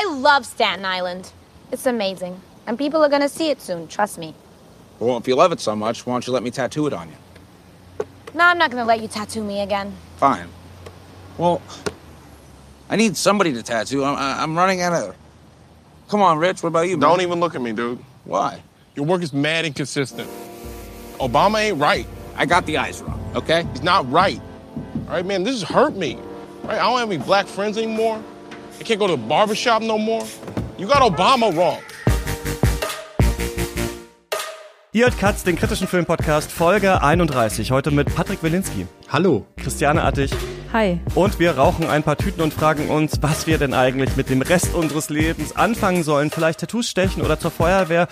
I love Staten Island. It's amazing. And people are gonna see it soon, trust me. Well, if you love it so much, why don't you let me tattoo it on you? No, I'm not gonna let you tattoo me again. Fine. Well, I need somebody to tattoo. I'm, I'm running out of. Come on, Rich. What about you? Don't even look at me, dude. Why? Your work is mad inconsistent. Obama ain't right. I got the eyes wrong. Okay. He's not right. All right, man. This has hurt me. All right, I don't have any black friends anymore. I can't go to the barbershop no more. You got Obama wrong. Ihr hört Katz, den kritischen Filmpodcast, Folge 31. Heute mit Patrick Wilinski. Hallo. Christiane Attig. Hi. Und wir rauchen ein paar Tüten und fragen uns, was wir denn eigentlich mit dem Rest unseres Lebens anfangen sollen. Vielleicht Tattoos stechen oder zur Feuerwehr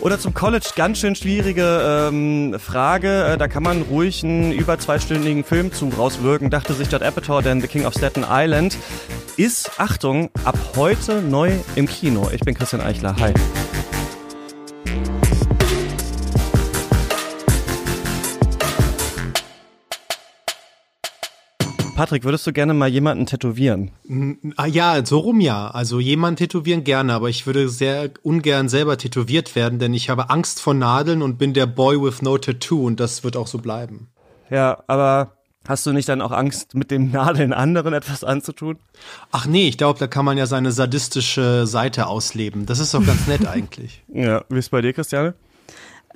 oder zum College. Ganz schön schwierige ähm, Frage. Äh, da kann man ruhig einen über zweistündigen Film zu rauswirken, dachte sich Judd Apatow, denn The King of Staten Island ist, Achtung, ab heute neu im Kino. Ich bin Christian Eichler. Hi. Patrick, würdest du gerne mal jemanden tätowieren? Ah, ja, so rum ja. Also jemanden tätowieren gerne, aber ich würde sehr ungern selber tätowiert werden, denn ich habe Angst vor Nadeln und bin der Boy with no tattoo und das wird auch so bleiben. Ja, aber hast du nicht dann auch Angst, mit dem Nadeln anderen etwas anzutun? Ach nee, ich glaube, da kann man ja seine sadistische Seite ausleben. Das ist doch ganz nett eigentlich. Ja, wie ist bei dir, Christiane?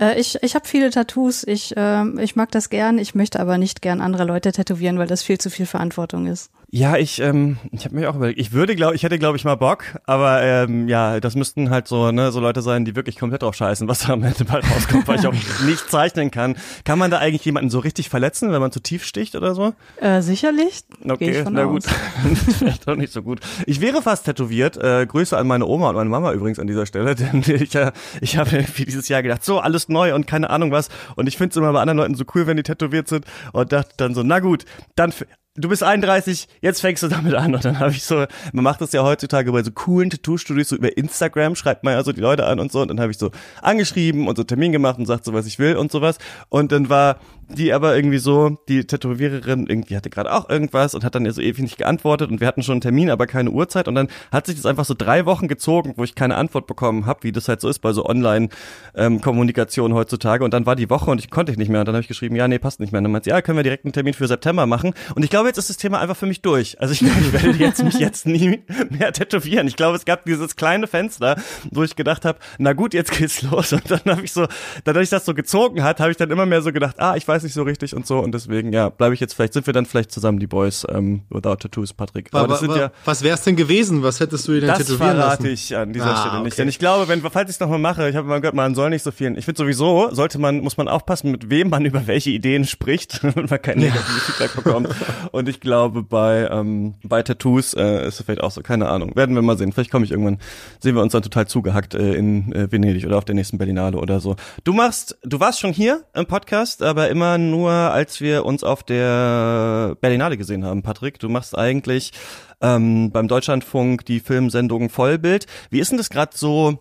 Äh, ich ich habe viele Tattoos. Ich, äh, ich mag das gern. Ich möchte aber nicht gern andere Leute tätowieren, weil das viel zu viel Verantwortung ist. Ja, ich, ähm, ich habe mir auch überlegt, ich würde, glaube ich, hätte, glaube ich, mal Bock, aber ähm, ja, das müssten halt so, ne, so Leute sein, die wirklich komplett drauf scheißen, was da am Ende bald rauskommt, weil ich auch nicht zeichnen kann. Kann man da eigentlich jemanden so richtig verletzen, wenn man zu tief sticht oder so? Äh, sicherlich. Okay, na gut. Vielleicht auch nicht so gut. Ich wäre fast tätowiert. Äh, Grüße an meine Oma und meine Mama übrigens an dieser Stelle, denn ich, äh, ich habe irgendwie dieses Jahr gedacht, so alles neu und keine Ahnung was. Und ich finde es immer bei anderen Leuten so cool, wenn die tätowiert sind und dachte dann so, na gut, dann du bist 31, jetzt fängst du damit an. Und dann habe ich so, man macht das ja heutzutage bei so coolen Tattoo-Studios, so über Instagram schreibt man ja so die Leute an und so. Und dann habe ich so angeschrieben und so Termin gemacht und sagt so, was ich will und sowas. Und dann war die aber irgendwie so, die Tätowiererin irgendwie hatte gerade auch irgendwas und hat dann ja so ewig nicht geantwortet und wir hatten schon einen Termin, aber keine Uhrzeit und dann hat sich das einfach so drei Wochen gezogen, wo ich keine Antwort bekommen habe, wie das halt so ist bei so Online-Kommunikation heutzutage und dann war die Woche und ich konnte ich nicht mehr und dann habe ich geschrieben, ja, nee, passt nicht mehr. Und dann meinte sie, ja, können wir direkt einen Termin für September machen und ich glaube, jetzt ist das Thema einfach für mich durch. Also ich, ich werde jetzt mich jetzt nie mehr tätowieren. Ich glaube, es gab dieses kleine Fenster, wo ich gedacht habe, na gut, jetzt geht's los und dann habe ich so, dadurch das so gezogen hat, habe ich dann immer mehr so gedacht, ah, ich weiß nicht so richtig und so und deswegen, ja, bleibe ich jetzt vielleicht, sind wir dann vielleicht zusammen die Boys ähm, without Tattoos, Patrick. Aber, aber das sind ja, was wär's denn gewesen? Was hättest du dir denn das tätowieren verrate lassen? ich an dieser Ah, Stelle nicht. okay. Denn ich glaube, wenn, falls ich es nochmal mache, ich habe mal gehört, man soll nicht so viel. Ich finde sowieso, sollte man, muss man aufpassen, mit wem man über welche Ideen spricht, wenn man kein negatives Feedback bekommt. Und ich glaube, bei, ähm, bei Tattoos äh, ist es vielleicht auch so, keine Ahnung. Werden wir mal sehen. Vielleicht komme ich irgendwann, sehen wir uns dann total zugehackt äh, in äh, Venedig oder auf der nächsten Berlinale oder so. Du machst, du warst schon hier im Podcast, aber immer nur, als wir uns auf der Berlinale gesehen haben, Patrick. Du machst eigentlich ähm, beim Deutschlandfunk die Filmsendung Vollbild. Wie ist denn das gerade so?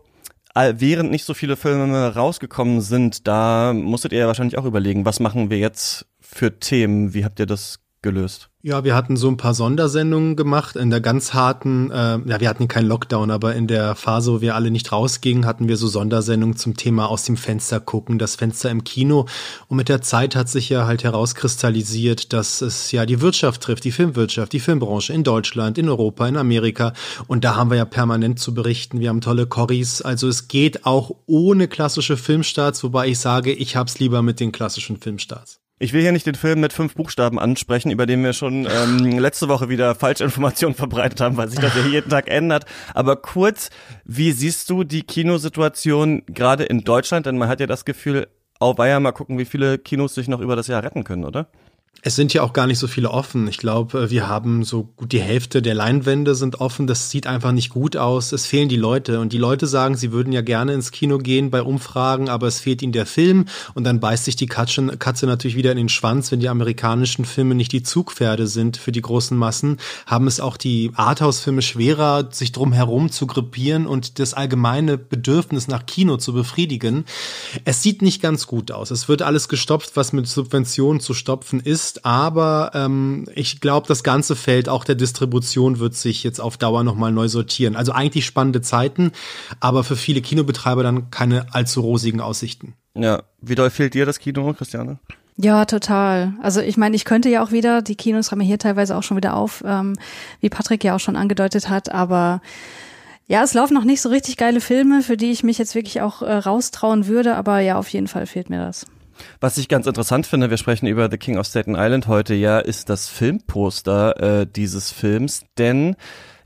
äh, Während nicht so viele Filme rausgekommen sind, da musstet ihr ja wahrscheinlich auch überlegen, was machen wir jetzt für Themen? Wie habt ihr das gelöst? Ja, wir hatten so ein paar Sondersendungen gemacht in der ganz harten, äh, ja, wir hatten keinen Lockdown, aber in der Phase, wo wir alle nicht rausgingen, hatten wir so Sondersendungen zum Thema aus dem Fenster gucken, das Fenster im Kino. Und mit der Zeit hat sich ja halt herauskristallisiert, dass es ja die Wirtschaft trifft, die Filmwirtschaft, die Filmbranche in Deutschland, in Europa, in Amerika. Und da haben wir ja permanent zu berichten. Wir haben tolle Corris. Also es geht auch ohne klassische Filmstarts, wobei ich sage, ich hab's lieber mit den klassischen Filmstarts. Ich will hier nicht den Film mit fünf Buchstaben ansprechen, über den wir schon ähm, letzte Woche wieder Falschinformationen verbreitet haben, weil sich das ja jeden Tag ändert. Aber kurz, wie siehst du die Kinosituation gerade in Deutschland? Denn man hat ja das Gefühl, oh weia, mal gucken, wie viele Kinos sich noch über das Jahr retten können, oder? Es sind ja auch gar nicht so viele offen. Ich glaube, wir haben so gut die Hälfte der Leinwände sind offen. Das sieht einfach nicht gut aus. Es fehlen die Leute. Und die Leute sagen, sie würden ja gerne ins Kino gehen bei Umfragen, aber es fehlt ihnen der Film. Und dann beißt sich die Katze, Katze natürlich wieder in den Schwanz, wenn die amerikanischen Filme nicht die Zugpferde sind für die großen Massen. Haben es auch die Arthouse-Filme schwerer, sich drum herum zu grippieren und das allgemeine Bedürfnis nach Kino zu befriedigen. Es sieht nicht ganz gut aus. Es wird alles gestopft, was mit Subventionen zu stopfen ist. Ist, aber ähm, ich glaube, das ganze Feld auch der Distribution wird sich jetzt auf Dauer nochmal neu sortieren. Also eigentlich spannende Zeiten, aber für viele Kinobetreiber dann keine allzu rosigen Aussichten. Ja, wie doll fehlt dir das Kino, Christiane? Ja, total. Also ich meine, ich könnte ja auch wieder, die Kinos haben ja hier teilweise auch schon wieder auf, ähm, wie Patrick ja auch schon angedeutet hat, aber ja, es laufen noch nicht so richtig geile Filme, für die ich mich jetzt wirklich auch äh, raustrauen würde, aber ja, auf jeden Fall fehlt mir das. Was ich ganz interessant finde, wir sprechen über The King of Staten Island heute ja, ist das Filmposter äh, dieses Films, denn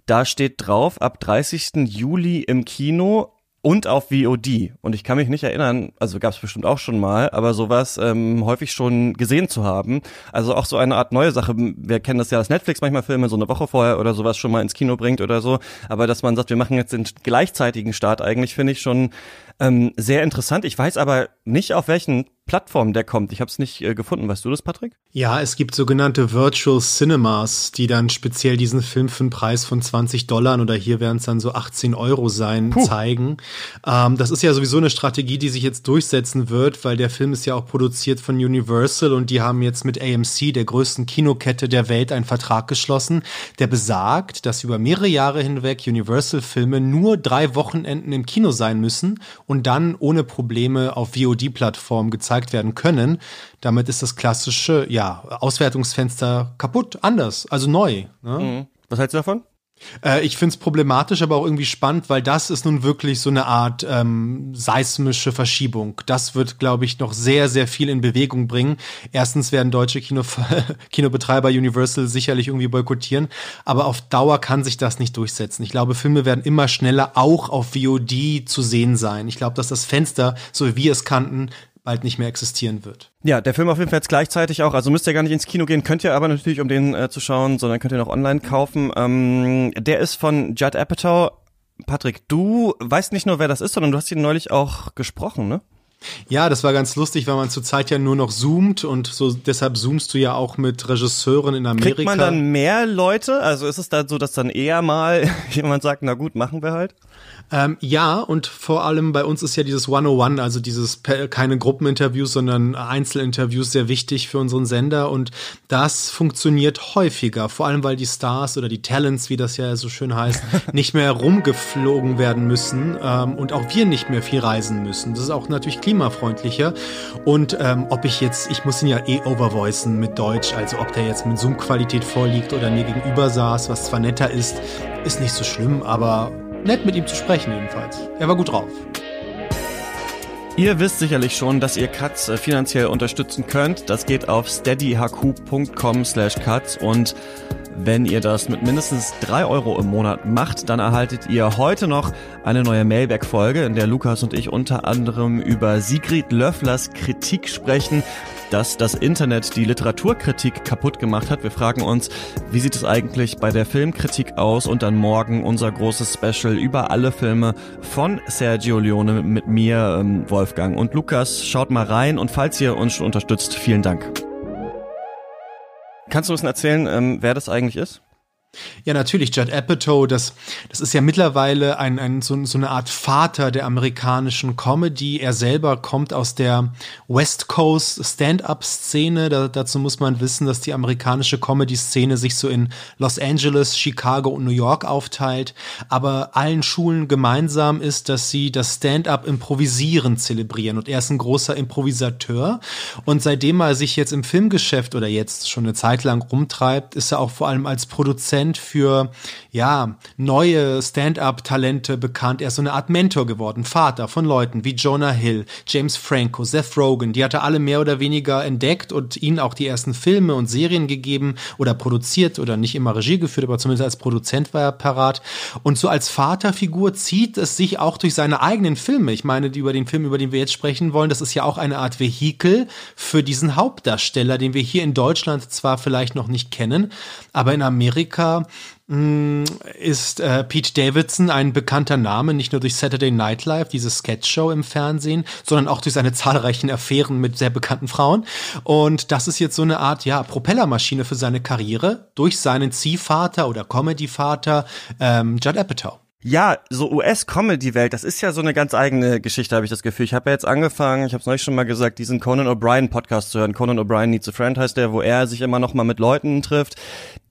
da steht drauf, ab 30. Juli im Kino und auf VOD. Und ich kann mich nicht erinnern, also gab es bestimmt auch schon mal, aber sowas ähm, häufig schon gesehen zu haben. Also auch so eine Art neue Sache. Wir kennen das ja, dass Netflix manchmal Filme so eine Woche vorher oder sowas schon mal ins Kino bringt oder so. Aber dass man sagt, wir machen jetzt den gleichzeitigen Start, eigentlich finde ich schon ähm, sehr interessant. Ich weiß aber nicht, auf welchen Plattformen der kommt. Ich habe es nicht äh, gefunden. Weißt du das, Patrick? Ja, es gibt sogenannte Virtual Cinemas, die dann speziell diesen Film für einen Preis von 20 Dollar oder hier werden es dann so 18 Euro sein, Puh. zeigen. Ähm, das ist ja sowieso eine Strategie, die sich jetzt durchsetzen wird, weil der Film ist ja auch produziert von Universal und die haben jetzt mit AMC, der größten Kinokette der Welt, einen Vertrag geschlossen, der besagt, dass über mehrere Jahre hinweg Universal-Filme nur drei Wochenenden im Kino sein müssen und dann ohne Probleme auf VOD-Plattformen gezeigt werden können. Damit ist das klassische, ja, Auswertungsfenster kaputt, anders, also neu. Ne? Mhm. Was hältst du davon? Äh, ich finde es problematisch, aber auch irgendwie spannend, weil das ist nun wirklich so eine Art ähm, seismische Verschiebung. Das wird, glaube ich, noch sehr, sehr viel in Bewegung bringen. Erstens werden deutsche Kino Kinobetreiber Universal sicherlich irgendwie boykottieren, aber auf Dauer kann sich das nicht durchsetzen. Ich glaube, Filme werden immer schneller auch auf VOD zu sehen sein. Ich glaube, dass das Fenster, so wie wir es kannten, bald nicht mehr existieren wird. Ja, der Film auf jeden Fall jetzt gleichzeitig auch, also müsst ihr gar nicht ins Kino gehen, könnt ihr aber natürlich, um den äh, zu schauen, sondern könnt ihr noch online kaufen. Ähm, der ist von Judd Apatow. Patrick, du weißt nicht nur, wer das ist, sondern du hast ihn neulich auch gesprochen, ne? Ja, das war ganz lustig, weil man zurzeit ja nur noch zoomt und so deshalb zoomst du ja auch mit Regisseuren in Amerika. Kriegt man dann mehr Leute? Also ist es da so, dass dann eher mal jemand sagt, na gut, machen wir halt? Ähm, ja, und vor allem bei uns ist ja dieses 101, also dieses keine Gruppeninterviews, sondern Einzelinterviews sehr wichtig für unseren Sender und das funktioniert häufiger, vor allem weil die Stars oder die Talents, wie das ja so schön heißt, nicht mehr rumgeflogen werden müssen ähm, und auch wir nicht mehr viel reisen müssen. Das ist auch natürlich klimafreundlicher und ähm, ob ich jetzt, ich muss ihn ja eh overvoicen mit Deutsch, also ob der jetzt mit Zoom-Qualität vorliegt oder mir gegenüber saß, was zwar netter ist, ist nicht so schlimm, aber nett mit ihm zu sprechen jedenfalls. Er war gut drauf. Ihr wisst sicherlich schon, dass ihr Katz äh, finanziell unterstützen könnt. Das geht auf steadyhq.com slash Katz und wenn ihr das mit mindestens drei Euro im Monat macht, dann erhaltet ihr heute noch eine neue Mailback-Folge, in der Lukas und ich unter anderem über Sigrid Löfflers Kritik sprechen dass das Internet die Literaturkritik kaputt gemacht hat. Wir fragen uns, wie sieht es eigentlich bei der Filmkritik aus? Und dann morgen unser großes Special über alle Filme von Sergio Leone mit mir, ähm, Wolfgang und Lukas. Schaut mal rein und falls ihr uns unterstützt, vielen Dank. Kannst du uns erzählen, ähm, wer das eigentlich ist? Ja, natürlich, Judd Apatow, das, das ist ja mittlerweile ein, ein, so, so eine Art Vater der amerikanischen Comedy. Er selber kommt aus der West Coast Stand-up-Szene. Da, dazu muss man wissen, dass die amerikanische Comedy-Szene sich so in Los Angeles, Chicago und New York aufteilt. Aber allen Schulen gemeinsam ist, dass sie das Stand-up improvisieren zelebrieren. Und er ist ein großer Improvisateur. Und seitdem er sich jetzt im Filmgeschäft oder jetzt schon eine Zeit lang rumtreibt, ist er auch vor allem als Produzent Prozent für ja neue Stand-up-Talente bekannt. Er ist so eine Art Mentor geworden, Vater von Leuten wie Jonah Hill, James Franco, Seth Rogen. Die hat er alle mehr oder weniger entdeckt und ihnen auch die ersten Filme und Serien gegeben oder produziert oder nicht immer Regie geführt, aber zumindest als Produzent war er parat. Und so als Vaterfigur zieht es sich auch durch seine eigenen Filme. Ich meine, über den Film, über den wir jetzt sprechen wollen, das ist ja auch eine Art Vehikel für diesen Hauptdarsteller, den wir hier in Deutschland zwar vielleicht noch nicht kennen, aber in Amerika Mm, ist äh, Pete Davidson ein bekannter Name, nicht nur durch Saturday Night Live, diese Sketchshow im Fernsehen, sondern auch durch seine zahlreichen Affären mit sehr bekannten Frauen. Und das ist jetzt so eine Art, ja, Propellermaschine für seine Karriere durch seinen Ziehvater oder Comedy-Vater ähm, Judd Apatow. Ja, so US-Comedy-Welt, das ist ja so eine ganz eigene Geschichte, habe ich das Gefühl. Ich habe ja jetzt angefangen, ich habe es neulich schon mal gesagt, diesen Conan O'Brien-Podcast zu hören. Conan O'Brien Needs a Friend heißt der, wo er sich immer noch mal mit Leuten trifft,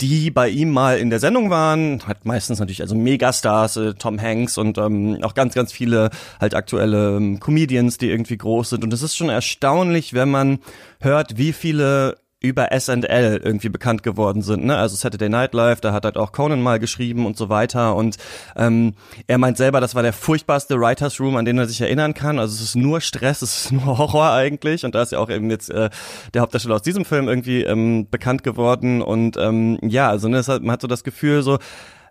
die bei ihm mal in der Sendung waren. Hat meistens natürlich also Megastars, äh, Tom Hanks und ähm, auch ganz, ganz viele halt aktuelle ähm, Comedians, die irgendwie groß sind. Und es ist schon erstaunlich, wenn man hört, wie viele über SNL irgendwie bekannt geworden sind, ne? Also Saturday Night Live, da hat halt auch Conan mal geschrieben und so weiter. Und ähm, er meint selber, das war der furchtbarste Writers Room, an den er sich erinnern kann. Also es ist nur Stress, es ist nur Horror eigentlich. Und da ist ja auch eben jetzt äh, der Hauptdarsteller aus diesem Film irgendwie ähm, bekannt geworden. Und ähm, ja, also ne, man hat so das Gefühl, so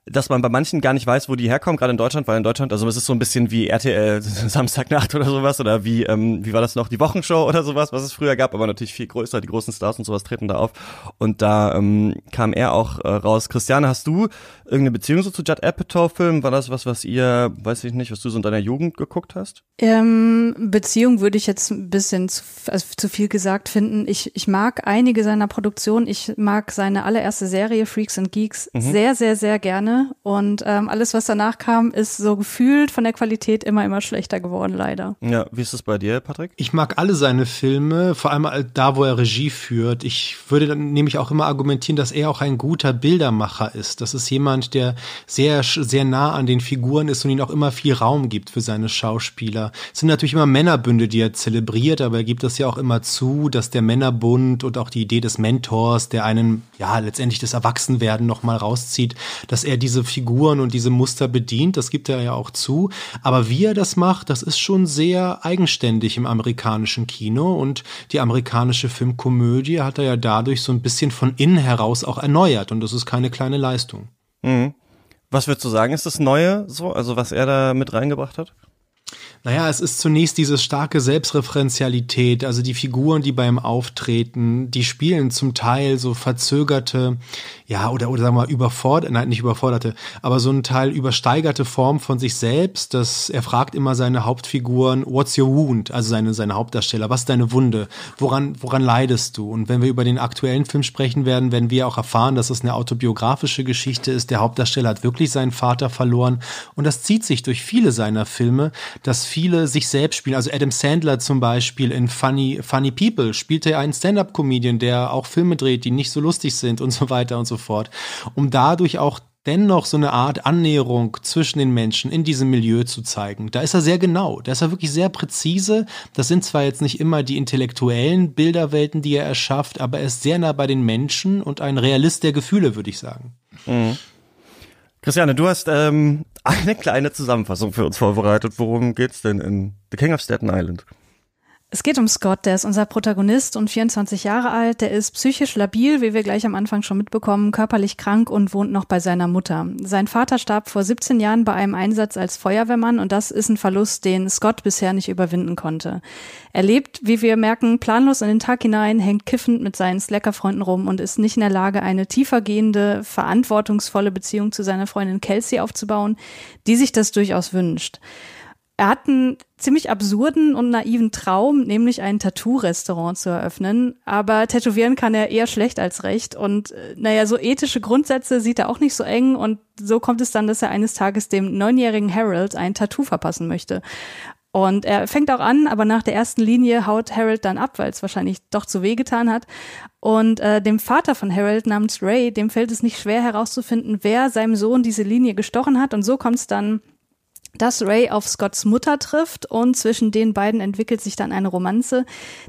dass man bei manchen gar nicht weiß, wo die herkommen, gerade in Deutschland, weil in Deutschland, also es ist so ein bisschen wie RTL Samstagnacht oder sowas oder wie, ähm, wie war das noch, die Wochenshow oder sowas, was es früher gab, aber natürlich viel größer, die großen Stars und sowas treten da auf. Und da ähm, kam er auch äh, raus. Christiane, hast du irgendeine Beziehung so zu Judd Apatow-Filmen? War das was, was ihr, weiß ich nicht, was du so in deiner Jugend geguckt hast? Ähm, Beziehung würde ich jetzt ein bisschen zu, also zu viel gesagt finden. Ich, ich mag einige seiner Produktionen. Ich mag seine allererste Serie Freaks and Geeks mhm. sehr, sehr, sehr gerne gerne. Und ähm, alles, was danach kam, ist so gefühlt von der Qualität immer, immer schlechter geworden, leider. Ja, wie ist es bei dir, Patrick? Ich mag alle seine Filme, vor allem da, wo er Regie führt. Ich würde dann nämlich auch immer argumentieren, dass er auch ein guter Bildermacher ist. Das ist jemand, der sehr, sehr nah an den Figuren ist und ihnen auch immer viel Raum gibt für seine Schauspieler. Es sind natürlich immer Männerbünde, die er zelebriert, aber er gibt das ja auch immer zu, dass der Männerbund und auch die Idee des Mentors, der einen, ja, letztendlich das Erwachsenwerden nochmal rauszieht, dass er diese Figuren und diese Muster bedient, das gibt er ja auch zu. Aber wie er das macht, das ist schon sehr eigenständig im amerikanischen Kino und die amerikanische Filmkomödie hat er ja dadurch so ein bisschen von innen heraus auch erneuert und das ist keine kleine Leistung. Mhm. Was würdest du sagen, ist das Neue so, also was er da mit reingebracht hat? Naja, es ist zunächst diese starke Selbstreferenzialität, also die Figuren, die beim Auftreten, die spielen zum Teil so verzögerte, ja, oder, oder sagen wir mal überforderte, nein, nicht überforderte, aber so ein Teil übersteigerte Form von sich selbst, dass er fragt immer seine Hauptfiguren, what's your wound, also seine, seine Hauptdarsteller, was ist deine Wunde, woran, woran leidest du? Und wenn wir über den aktuellen Film sprechen werden, werden wir auch erfahren, dass es eine autobiografische Geschichte ist. Der Hauptdarsteller hat wirklich seinen Vater verloren und das zieht sich durch viele seiner Filme, dass viele sich selbst spielen. Also Adam Sandler zum Beispiel in Funny, Funny People spielte er einen Stand-up-Comedian, der auch Filme dreht, die nicht so lustig sind und so weiter und so fort. Um dadurch auch dennoch so eine Art Annäherung zwischen den Menschen in diesem Milieu zu zeigen. Da ist er sehr genau, da ist er wirklich sehr präzise. Das sind zwar jetzt nicht immer die intellektuellen Bilderwelten, die er erschafft, aber er ist sehr nah bei den Menschen und ein Realist der Gefühle, würde ich sagen. Mhm. Christiane, du hast ähm, eine kleine Zusammenfassung für uns vorbereitet. Worum geht's denn in The King of Staten Island? Es geht um Scott, der ist unser Protagonist und 24 Jahre alt. Der ist psychisch labil, wie wir gleich am Anfang schon mitbekommen, körperlich krank und wohnt noch bei seiner Mutter. Sein Vater starb vor 17 Jahren bei einem Einsatz als Feuerwehrmann und das ist ein Verlust, den Scott bisher nicht überwinden konnte. Er lebt, wie wir merken, planlos in den Tag hinein, hängt kiffend mit seinen Slacker-Freunden rum und ist nicht in der Lage, eine tiefergehende, verantwortungsvolle Beziehung zu seiner Freundin Kelsey aufzubauen, die sich das durchaus wünscht. Er hat einen ziemlich absurden und naiven Traum, nämlich ein Tattoo-Restaurant zu eröffnen. Aber tätowieren kann er eher schlecht als recht. Und äh, naja, so ethische Grundsätze sieht er auch nicht so eng. Und so kommt es dann, dass er eines Tages dem neunjährigen Harold ein Tattoo verpassen möchte. Und er fängt auch an, aber nach der ersten Linie haut Harold dann ab, weil es wahrscheinlich doch zu weh getan hat. Und äh, dem Vater von Harold namens Ray, dem fällt es nicht schwer herauszufinden, wer seinem Sohn diese Linie gestochen hat. Und so kommt es dann dass Ray auf Scotts Mutter trifft und zwischen den beiden entwickelt sich dann eine Romanze,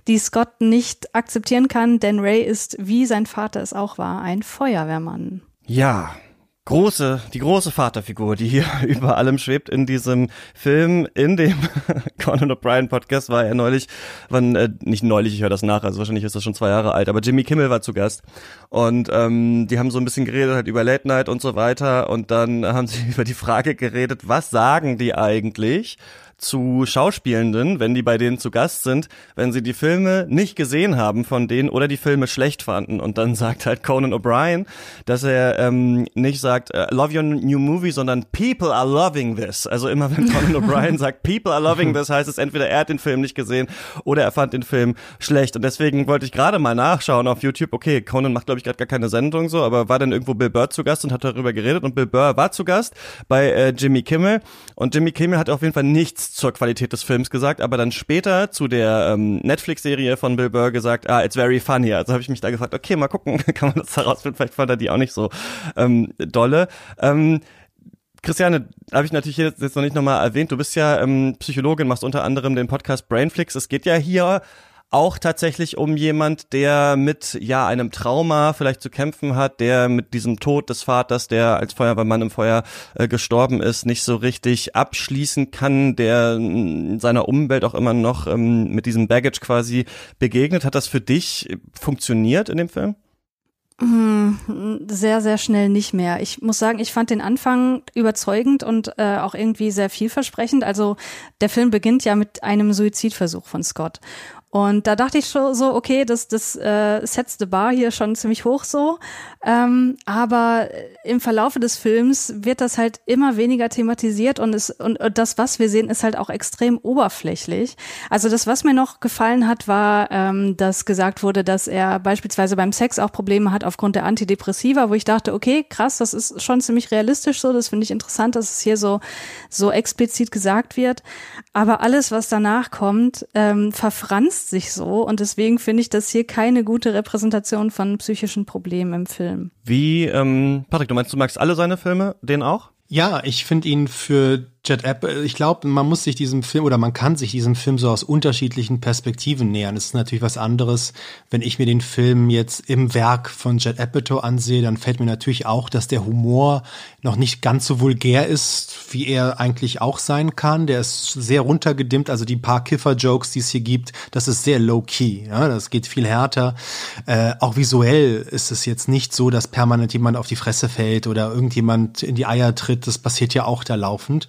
die Scott nicht akzeptieren kann, denn Ray ist, wie sein Vater es auch war, ein Feuerwehrmann. Ja, große, die große Vaterfigur, die hier über allem schwebt in diesem Film, in dem Conan O'Brien Podcast war er neulich, wann, äh, nicht neulich, ich höre das nach, also wahrscheinlich ist das schon zwei Jahre alt, aber Jimmy Kimmel war zu Gast. Und ähm, die haben so ein bisschen geredet halt über Late Night und so weiter und dann haben sie über die Frage geredet, was sagen die eigentlich zu Schauspielenden, wenn die bei denen zu Gast sind, wenn sie die Filme nicht gesehen haben von denen oder die Filme schlecht fanden. Und dann sagt halt Conan O'Brien, dass er ähm, nicht sagt, uh, love your new movie, sondern people are loving this. Also immer wenn Conan O'Brien sagt, people are loving this, heißt es entweder er hat den Film nicht gesehen oder er fand den Film schlecht. Und deswegen wollte ich gerade mal nachschauen auf YouTube, okay, Conan macht glaube ich gerade gar keine Sendung so, aber war dann irgendwo Bill Burr zu Gast und hat darüber geredet und Bill Burr war zu Gast bei äh, Jimmy Kimmel und Jimmy Kimmel hat auf jeden Fall nichts zur Qualität des Films gesagt, aber dann später zu der ähm, Netflix-Serie von Bill Burr gesagt, ah, it's very funny. Also habe ich mich da gefragt, okay, mal gucken, kann man das herausfinden, vielleicht fand er die auch nicht so ähm, dolle. Ähm, Christiane, habe ich natürlich jetzt, noch nicht nochmal erwähnt, du bist ja ähm, Psychologin, machst unter anderem den Podcast Brainflix. Es geht ja hier auch tatsächlich um jemand, der mit ja einem Trauma vielleicht zu kämpfen hat, der mit diesem Tod des Vaters, der als Feuerwehrmann im Feuer äh, gestorben ist, nicht so richtig abschließen kann, der in seiner Umwelt auch immer noch ähm, mit diesem Baggage quasi begegnet. Hat das für dich funktioniert in dem Film? Hm, sehr, sehr schnell nicht mehr. Ich muss sagen, ich fand den Anfang überzeugend und äh, auch irgendwie sehr vielversprechend. Also der Film beginnt ja mit einem Suizidversuch von Scott. Und da dachte ich schon so, okay, das, das äh, setzt the bar hier schon ziemlich hoch so. Ähm, aber im Verlaufe des Films wird das halt immer weniger thematisiert und, es, und, und das, was wir sehen, ist halt auch extrem oberflächlich. Also das, was mir noch gefallen hat, war, ähm, dass gesagt wurde, dass er beispielsweise beim Sex auch Probleme hat aufgrund der Antidepressiva, wo ich dachte, okay, krass, das ist schon ziemlich realistisch so. Das finde ich interessant, dass es hier so, so explizit gesagt wird. Aber alles, was danach kommt, ähm, verfranst verletzt sich so und deswegen finde ich das hier keine gute Repräsentation von psychischen Problemen im Film. Wie, ähm, Patrick, du meinst, du magst alle seine Filme, den auch? Ja, ich finde ihn für Jet App, ich glaube, man muss sich diesem Film oder man kann sich diesem Film so aus unterschiedlichen Perspektiven nähern. Es ist natürlich was anderes, wenn ich mir den Film jetzt im Werk von Jet Apatow ansehe, dann fällt mir natürlich auch, dass der Humor noch nicht ganz so vulgär ist, wie er eigentlich auch sein kann. Der ist sehr runtergedimmt, also die paar Kiffer-Jokes, die es hier gibt, das ist sehr low-key. Ja, das geht viel härter. Äh, auch visuell ist es jetzt nicht so, dass permanent jemand auf die Fresse fällt oder irgendjemand in die Eier tritt. Das passiert ja auch da laufend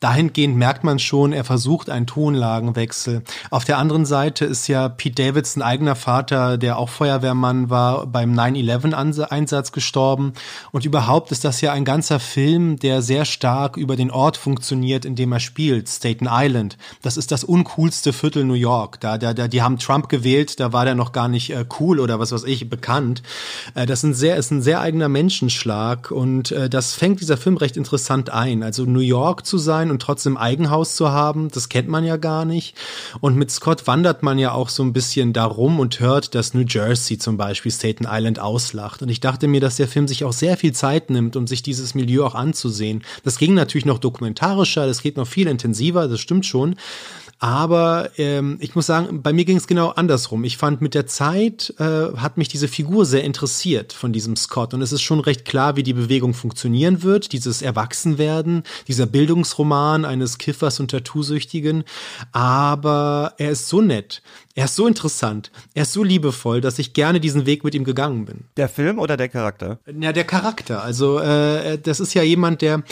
dahingehend merkt man schon, er versucht einen Tonlagenwechsel. Auf der anderen Seite ist ja Pete Davidson eigener Vater, der auch Feuerwehrmann war, beim 9-11-Einsatz gestorben. Und überhaupt ist das ja ein ganzer Film, der sehr stark über den Ort funktioniert, in dem er spielt, Staten Island. Das ist das uncoolste Viertel New York. Da, da, da, die haben Trump gewählt, da war der noch gar nicht äh, cool oder was weiß ich, bekannt. Äh, das ist ein sehr, ist ein sehr eigener Menschenschlag und äh, das fängt dieser Film recht interessant ein. Also New York zu sein und trotzdem Eigenhaus zu haben, das kennt man ja gar nicht. Und mit Scott wandert man ja auch so ein bisschen darum und hört, dass New Jersey zum Beispiel Staten Island auslacht. Und ich dachte mir, dass der Film sich auch sehr viel Zeit nimmt, um sich dieses Milieu auch anzusehen. Das ging natürlich noch dokumentarischer, das geht noch viel intensiver, das stimmt schon. Aber ähm, ich muss sagen, bei mir ging es genau andersrum. Ich fand, mit der Zeit äh, hat mich diese Figur sehr interessiert von diesem Scott. Und es ist schon recht klar, wie die Bewegung funktionieren wird. Dieses Erwachsenwerden, dieser Bildungsroman eines Kiffers und Tattoo-Süchtigen. Aber er ist so nett. Er ist so interessant, er ist so liebevoll, dass ich gerne diesen Weg mit ihm gegangen bin. Der Film oder der Charakter? Ja, der Charakter. Also äh, das ist ja jemand, der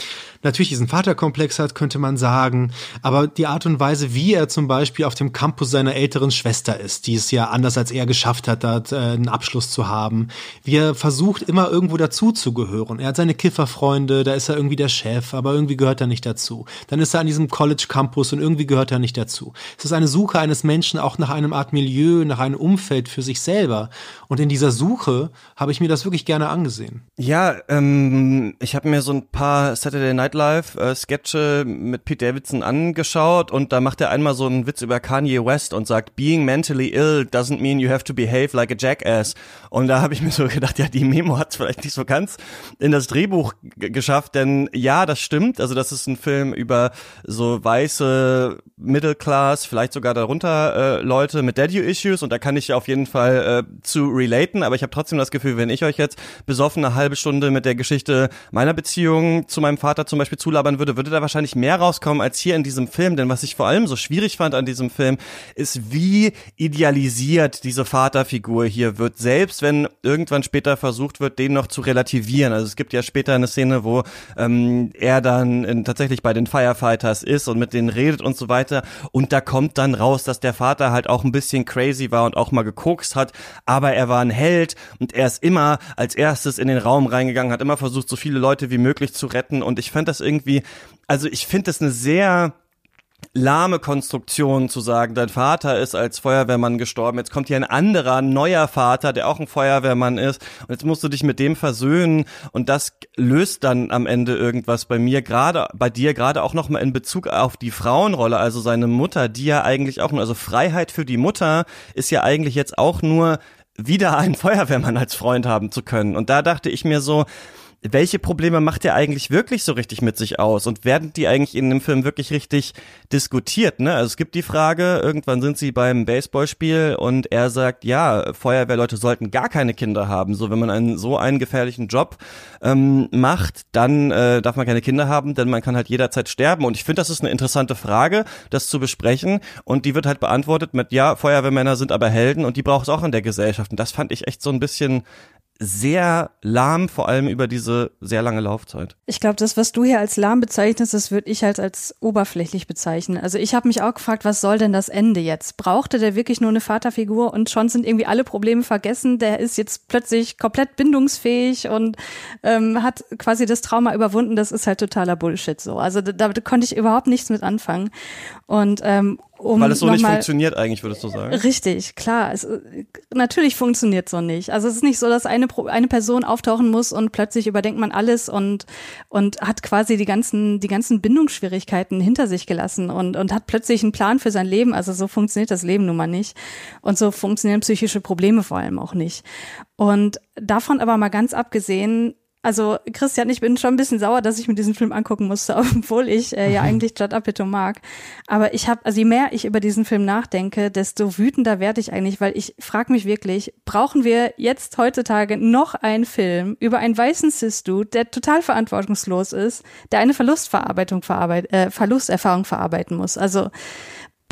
natürlich diesen Vaterkomplex hat, könnte man sagen, aber die Art und Weise, wie er zum Beispiel auf dem Campus seiner älteren Schwester ist, die es ja anders als er geschafft hat, da äh, einen Abschluss zu haben, wie er versucht, immer irgendwo dazuzugehören. Er hat seine Kifferfreunde, da ist er irgendwie der Chef, aber irgendwie gehört er nicht dazu. Dann ist er an diesem College Campus und irgendwie gehört er nicht dazu. Es ist eine Suche eines Menschen auch nach einem Art Milieu, nach einem Umfeld für sich selber. Und in dieser Suche habe ich mir das wirklich gerne angesehen. Ja, ähm, ich habe mir so ein paar Saturday Night Live äh, Sketche mit Pete Davidson angeschaut und da macht er einmal so einen Witz über Kanye West und sagt, being mentally ill doesn't mean you have to behave like a jackass. Und da habe ich mir so gedacht, ja, die Memo hat es vielleicht nicht so ganz in das Drehbuch geschafft, denn ja, das stimmt. Also das ist ein Film über so weiße Middle Class, vielleicht sogar darunter äh, Leute mit Daddy-Issues und da kann ich auf jeden Fall äh, zu relaten, aber ich habe trotzdem das Gefühl, wenn ich euch jetzt besoffen eine halbe Stunde mit der Geschichte meiner Beziehung zu meinem Vater zum Beispiel zulabern würde, würde da wahrscheinlich mehr rauskommen als hier in diesem Film, denn was ich vor allem so schwierig schwierig fand an diesem Film, ist, wie idealisiert diese Vaterfigur hier wird, selbst wenn irgendwann später versucht wird, den noch zu relativieren. Also es gibt ja später eine Szene, wo ähm, er dann in, tatsächlich bei den Firefighters ist und mit denen redet und so weiter. Und da kommt dann raus, dass der Vater halt auch ein bisschen crazy war und auch mal gekokst hat, aber er war ein Held und er ist immer als erstes in den Raum reingegangen, hat immer versucht, so viele Leute wie möglich zu retten. Und ich fand das irgendwie, also ich finde das eine sehr lahme Konstruktion zu sagen, dein Vater ist als Feuerwehrmann gestorben, jetzt kommt hier ein anderer, neuer Vater, der auch ein Feuerwehrmann ist. Und jetzt musst du dich mit dem versöhnen. Und das löst dann am Ende irgendwas bei mir, gerade bei dir, gerade auch nochmal in Bezug auf die Frauenrolle, also seine Mutter, die ja eigentlich auch nur, also Freiheit für die Mutter ist ja eigentlich jetzt auch nur wieder einen Feuerwehrmann als Freund haben zu können. Und da dachte ich mir so, welche Probleme macht er eigentlich wirklich so richtig mit sich aus und werden die eigentlich in dem Film wirklich richtig diskutiert, ne? Also es gibt die Frage, irgendwann sind sie beim Baseballspiel und er sagt, ja, Feuerwehrleute sollten gar keine Kinder haben. So, wenn man einen so einen gefährlichen Job ähm, macht, dann äh, darf man keine Kinder haben, denn man kann halt jederzeit sterben. Und ich finde, das ist eine interessante Frage, das zu besprechen. Und die wird halt beantwortet mit, ja, Feuerwehrmänner sind aber Helden und die braucht es auch in der Gesellschaft. Und das fand ich echt so ein bisschen sehr lahm, vor allem über diese sehr lange Laufzeit. Ich glaube, das, was du hier als lahm bezeichnest, das würde ich halt als oberflächlich bezeichnen. Also ich habe mich auch gefragt, was soll denn das Ende jetzt? Brauchte der wirklich nur eine Vaterfigur und schon sind irgendwie alle Probleme vergessen? Der ist jetzt plötzlich komplett bindungsfähig und ähm, hat quasi das Trauma überwunden. Das ist halt totaler Bullshit so. Also da, da konnte ich überhaupt nichts mit anfangen. Und ähm, um Weil es so nicht funktioniert eigentlich, würdest du sagen? Richtig, klar. Es, natürlich funktioniert so nicht. Also es ist nicht so, dass eine, eine Person auftauchen muss und plötzlich überdenkt man alles und, und hat quasi die ganzen, die ganzen Bindungsschwierigkeiten hinter sich gelassen und, und hat plötzlich einen Plan für sein Leben. Also so funktioniert das Leben nun mal nicht. Und so funktionieren psychische Probleme vor allem auch nicht. Und davon aber mal ganz abgesehen, also Christian, ich bin schon ein bisschen sauer, dass ich mir diesen Film angucken musste, obwohl ich äh, ja eigentlich Judd Apatow mag. Aber ich habe, also je mehr ich über diesen Film nachdenke, desto wütender werde ich eigentlich, weil ich frage mich wirklich, brauchen wir jetzt heutzutage noch einen Film über einen weißen Cis-Dude, der total verantwortungslos ist, der eine Verlustverarbeitung verarbeit, äh, Verlusterfahrung verarbeiten muss? Also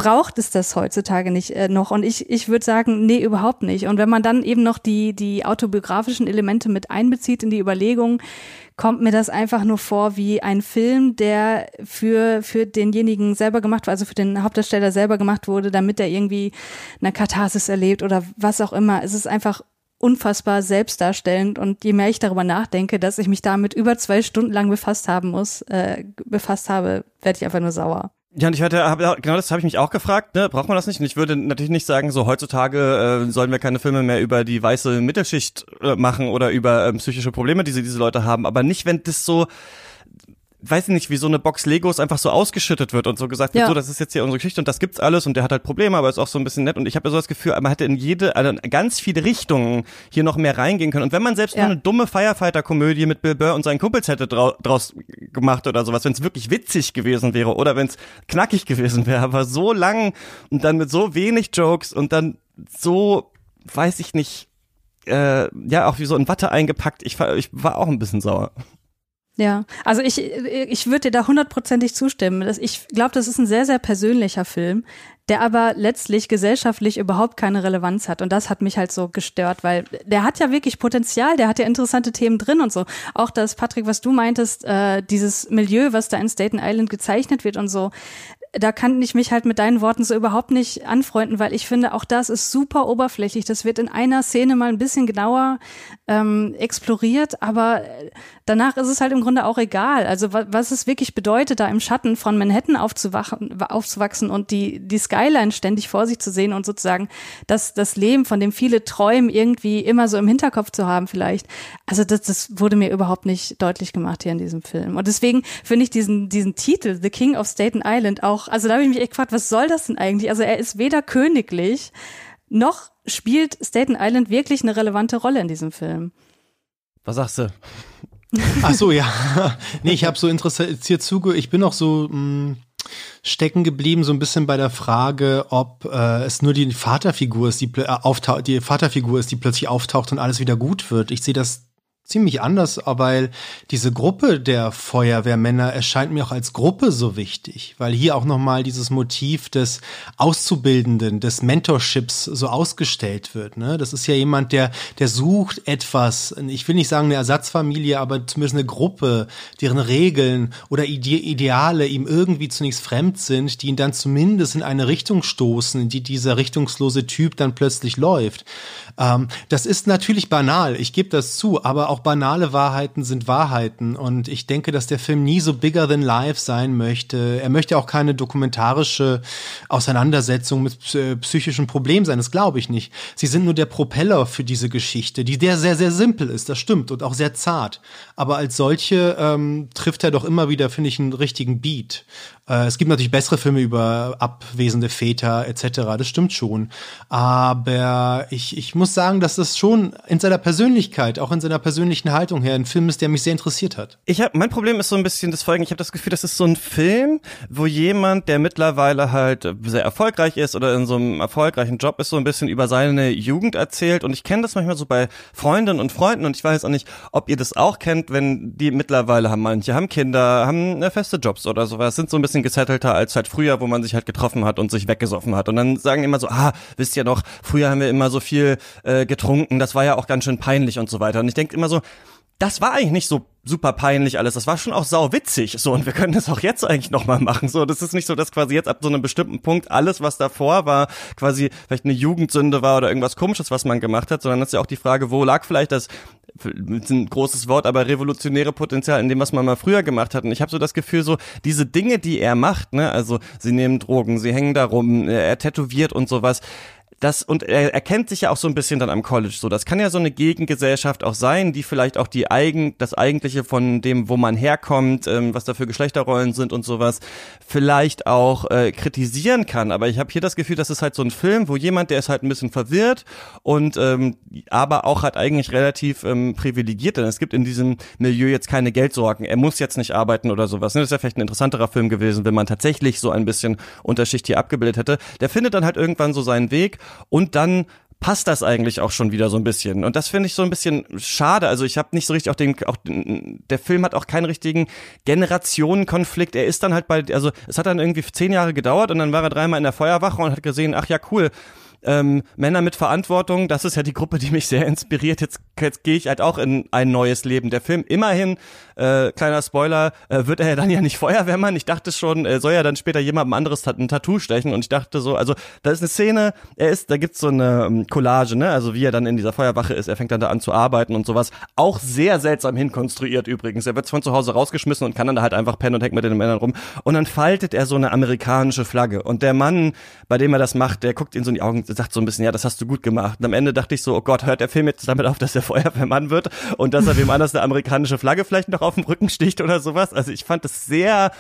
braucht es das heutzutage nicht äh, noch. Und ich, ich würde sagen, nee, überhaupt nicht. Und wenn man dann eben noch die, die autobiografischen Elemente mit einbezieht in die Überlegung, kommt mir das einfach nur vor wie ein Film, der für, für denjenigen selber gemacht war, also für den Hauptdarsteller selber gemacht wurde, damit er irgendwie eine Katharsis erlebt oder was auch immer. Es ist einfach unfassbar selbstdarstellend und je mehr ich darüber nachdenke, dass ich mich damit über zwei Stunden lang befasst haben muss, äh, befasst habe, werde ich einfach nur sauer. Ja, und ich hatte, genau das habe ich mich auch gefragt, ne? braucht man das nicht? Und ich würde natürlich nicht sagen, so heutzutage äh, sollen wir keine Filme mehr über die weiße Mittelschicht äh, machen oder über ähm, psychische Probleme, die sie, diese Leute haben, aber nicht, wenn das so weiß ich nicht, wie so eine Box Legos einfach so ausgeschüttet wird und so gesagt wird, ja. so, das ist jetzt hier unsere Geschichte und das gibt's alles und der hat halt Probleme, aber ist auch so ein bisschen nett und ich habe ja so das Gefühl, man hätte in jede, also in ganz viele Richtungen hier noch mehr reingehen können und wenn man selbst ja. nur eine dumme Firefighter-Komödie mit Bill Burr und seinen Kumpels hätte drau draus gemacht oder sowas, wenn es wirklich witzig gewesen wäre oder wenn es knackig gewesen wäre, aber so lang und dann mit so wenig Jokes und dann so, weiß ich nicht, äh, ja, auch wie so in Watte eingepackt, ich, ich war auch ein bisschen sauer. Ja, also ich, ich würde dir da hundertprozentig zustimmen. Ich glaube, das ist ein sehr, sehr persönlicher Film, der aber letztlich gesellschaftlich überhaupt keine Relevanz hat. Und das hat mich halt so gestört, weil der hat ja wirklich Potenzial, der hat ja interessante Themen drin und so. Auch das, Patrick, was du meintest, äh, dieses Milieu, was da in Staten Island gezeichnet wird und so, da kann ich mich halt mit deinen Worten so überhaupt nicht anfreunden, weil ich finde, auch das ist super oberflächlich. Das wird in einer Szene mal ein bisschen genauer ähm, exploriert, aber danach ist es halt im Grunde auch egal. Also was, was es wirklich bedeutet, da im Schatten von Manhattan aufzuwachen, aufzuwachsen und die, die Skyline ständig vor sich zu sehen und sozusagen das, das Leben, von dem viele träumen, irgendwie immer so im Hinterkopf zu haben vielleicht. Also das, das wurde mir überhaupt nicht deutlich gemacht hier in diesem Film. Und deswegen finde ich diesen, diesen Titel, The King of Staten Island, auch, also da habe ich mich echt gefragt, was soll das denn eigentlich? Also er ist weder königlich, noch spielt Staten Island wirklich eine relevante Rolle in diesem Film. Was sagst du? Ach so, ja. nee, ich habe so interessiert zuge... Ich bin noch so mh, hm, stecken geblieben, so ein bisschen bei der Frage, ob äh, es nur die Vaterfigur ist, die, äh, auftaucht, die Vaterfigur ist, die plötzlich auftaucht und alles wieder gut wird. Ich sehe das ziemlich anders, weil diese Gruppe der Feuerwehrmänner erscheint mir auch als Gruppe so wichtig, weil hier auch nochmal dieses Motiv des Auszubildenden, des Mentorships so ausgestellt wird. Ne? Das ist ja jemand, der, der sucht etwas, ich will nicht sagen eine Ersatzfamilie, aber zumindest eine Gruppe, deren Regeln oder Ide Ideale ihm irgendwie zunächst fremd sind, die ihn dann zumindest in eine Richtung stoßen, in die dieser richtungslose Typ dann plötzlich läuft. Ähm, das ist natürlich banal, ich gebe das zu, aber auch banale Wahrheiten sind Wahrheiten. Und ich denke, dass der Film nie so bigger than life sein möchte. Er möchte auch keine dokumentarische Auseinandersetzung mit psychischen Problemen sein, das glaube ich nicht. Sie sind nur der Propeller für diese Geschichte, die der sehr, sehr simpel ist, das stimmt, und auch sehr zart. Aber als solche ähm, trifft er doch immer wieder, finde ich, einen richtigen Beat. Äh, es gibt natürlich bessere Filme über abwesende Väter etc., das stimmt schon. Aber ich, ich muss sagen, dass das schon in seiner Persönlichkeit, auch in seiner persönlichen Haltung her, ein Film ist, der mich sehr interessiert hat. Ich hab, mein Problem ist so ein bisschen das folgende, ich habe das Gefühl, das ist so ein Film, wo jemand, der mittlerweile halt sehr erfolgreich ist oder in so einem erfolgreichen Job ist, so ein bisschen über seine Jugend erzählt. Und ich kenne das manchmal so bei Freundinnen und Freunden und ich weiß auch nicht, ob ihr das auch kennt, wenn die mittlerweile haben, manche haben Kinder, haben feste Jobs oder sowas, sind so ein bisschen bisschen gesettelter als halt früher, wo man sich halt getroffen hat und sich weggesoffen hat. Und dann sagen immer so, ah, wisst ihr noch, früher haben wir immer so viel äh, getrunken, das war ja auch ganz schön peinlich und so weiter. Und ich denke immer so, das war eigentlich nicht so super peinlich alles. Das war schon auch sau witzig. So, und wir können das auch jetzt eigentlich nochmal machen. So, das ist nicht so, dass quasi jetzt ab so einem bestimmten Punkt alles, was davor war, quasi vielleicht eine Jugendsünde war oder irgendwas komisches, was man gemacht hat, sondern das ist ja auch die Frage, wo lag vielleicht das ist ein großes Wort, aber revolutionäre Potenzial in dem, was man mal früher gemacht hat. Und ich habe so das Gefühl, so diese Dinge, die er macht, ne, also sie nehmen Drogen, sie hängen da rum, er tätowiert und sowas, das und er erkennt sich ja auch so ein bisschen dann am College so. Das kann ja so eine Gegengesellschaft auch sein, die vielleicht auch die eigen das eigentliche von dem, wo man herkommt, ähm, was da für Geschlechterrollen sind und sowas, vielleicht auch äh, kritisieren kann. Aber ich habe hier das Gefühl, das ist halt so ein Film, wo jemand, der ist halt ein bisschen verwirrt und ähm, aber auch halt eigentlich relativ ähm, privilegiert. Denn es gibt in diesem Milieu jetzt keine Geldsorgen. Er muss jetzt nicht arbeiten oder sowas. Ne? Das ist ja vielleicht ein interessanterer Film gewesen, wenn man tatsächlich so ein bisschen Unterschicht hier abgebildet hätte. Der findet dann halt irgendwann so seinen Weg und dann passt das eigentlich auch schon wieder so ein bisschen. Und das finde ich so ein bisschen schade. Also ich habe nicht so richtig auch den, auch der Film hat auch keinen richtigen Generationenkonflikt. Er ist dann halt bei, also es hat dann irgendwie zehn Jahre gedauert und dann war er dreimal in der Feuerwache und hat gesehen, ach ja cool, ähm, Männer mit Verantwortung, das ist ja die Gruppe, die mich sehr inspiriert. Jetzt, jetzt gehe ich halt auch in ein neues Leben. Der Film, immerhin, äh, kleiner Spoiler, äh, wird er ja dann ja nicht Feuerwehrmann. Ich dachte schon, er soll ja dann später jemandem anderes ein Tattoo stechen und ich dachte so, also da ist eine Szene, er ist, da gibt's so eine um, ähm, Collage, ne, also wie er dann in dieser Feuerwache ist, er fängt dann da an zu arbeiten und sowas. Auch sehr seltsam hinkonstruiert übrigens. Er wird von zu Hause rausgeschmissen und kann dann da halt einfach pennen und hängt mit den Männern rum und dann faltet er so eine amerikanische Flagge und der Mann, bei dem er das macht, der guckt ihn so in die Augen sagt so ein bisschen, ja, das hast du gut gemacht. Und am Ende dachte ich so, oh Gott, hört der Film jetzt damit auf, dass er Feuerwehrmann wird und dass er wem anders eine amerikanische Flagge vielleicht noch auf dem Rücken sticht oder sowas. Also ich fand es sehr,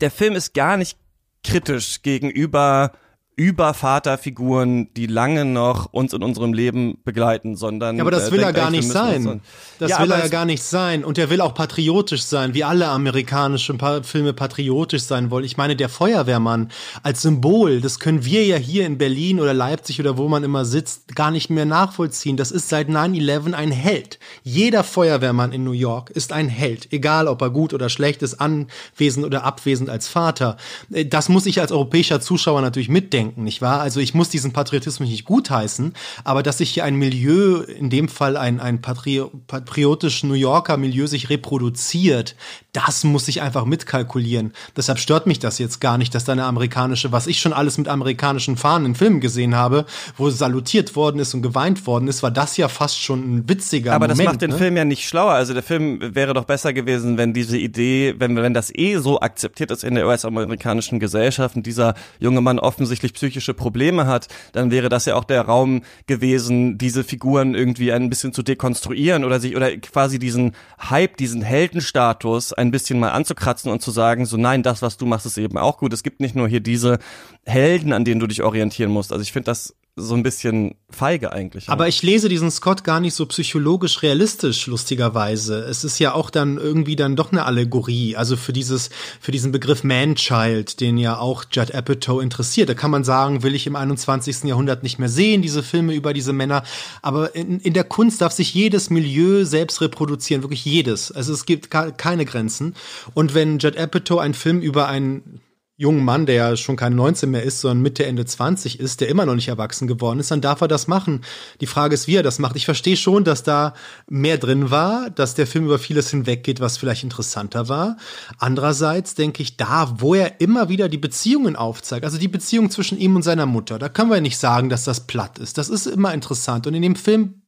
der Film ist gar nicht kritisch gegenüber über Vaterfiguren, die lange noch uns in unserem Leben begleiten, sondern. Ja, aber das äh, will er gar nicht sein. Das ja, will er ja gar nicht sein. Und er will auch patriotisch sein, wie alle amerikanischen pa Filme patriotisch sein wollen. Ich meine, der Feuerwehrmann als Symbol, das können wir ja hier in Berlin oder Leipzig oder wo man immer sitzt, gar nicht mehr nachvollziehen. Das ist seit 9-11 ein Held. Jeder Feuerwehrmann in New York ist ein Held. Egal, ob er gut oder schlecht ist, anwesend oder abwesend als Vater. Äh, das muss ich als europäischer Zuschauer natürlich mitdenken denken, nicht wahr? Also ich muss diesen Patriotismus nicht gutheißen, aber dass sich hier ein Milieu, in dem Fall ein, ein Patri patriotisch New Yorker Milieu sich reproduziert, das muss ich einfach mitkalkulieren. Deshalb stört mich das jetzt gar nicht, dass da eine amerikanische, was ich schon alles mit amerikanischen Fahnen in Filmen gesehen habe, wo salutiert worden ist und geweint worden ist, war das ja fast schon ein witziger Aber Moment. das macht den ne? Film ja nicht schlauer. Also der Film wäre doch besser gewesen, wenn diese Idee, wenn, wenn das eh so akzeptiert ist in der US-amerikanischen Gesellschaft und dieser junge Mann offensichtlich psychische Probleme hat, dann wäre das ja auch der Raum gewesen, diese Figuren irgendwie ein bisschen zu dekonstruieren oder sich oder quasi diesen Hype, diesen Heldenstatus ein bisschen mal anzukratzen und zu sagen, so nein, das, was du machst, ist eben auch gut. Es gibt nicht nur hier diese Helden, an denen du dich orientieren musst. Also ich finde das so ein bisschen feige eigentlich. Aber ich lese diesen Scott gar nicht so psychologisch realistisch, lustigerweise. Es ist ja auch dann irgendwie dann doch eine Allegorie. Also für dieses, für diesen Begriff Man-Child, den ja auch Judd Apatow interessiert. Da kann man sagen, will ich im 21. Jahrhundert nicht mehr sehen, diese Filme über diese Männer. Aber in, in der Kunst darf sich jedes Milieu selbst reproduzieren, wirklich jedes. Also es gibt keine Grenzen. Und wenn Judd Apatow einen Film über einen jungen Mann, der ja schon kein 19 mehr ist, sondern Mitte, Ende 20 ist, der immer noch nicht erwachsen geworden ist, dann darf er das machen. Die Frage ist, wie er das macht. Ich verstehe schon, dass da mehr drin war, dass der Film über vieles hinweggeht, was vielleicht interessanter war. Andererseits denke ich, da, wo er immer wieder die Beziehungen aufzeigt, also die Beziehung zwischen ihm und seiner Mutter, da können wir nicht sagen, dass das platt ist. Das ist immer interessant. Und in dem Film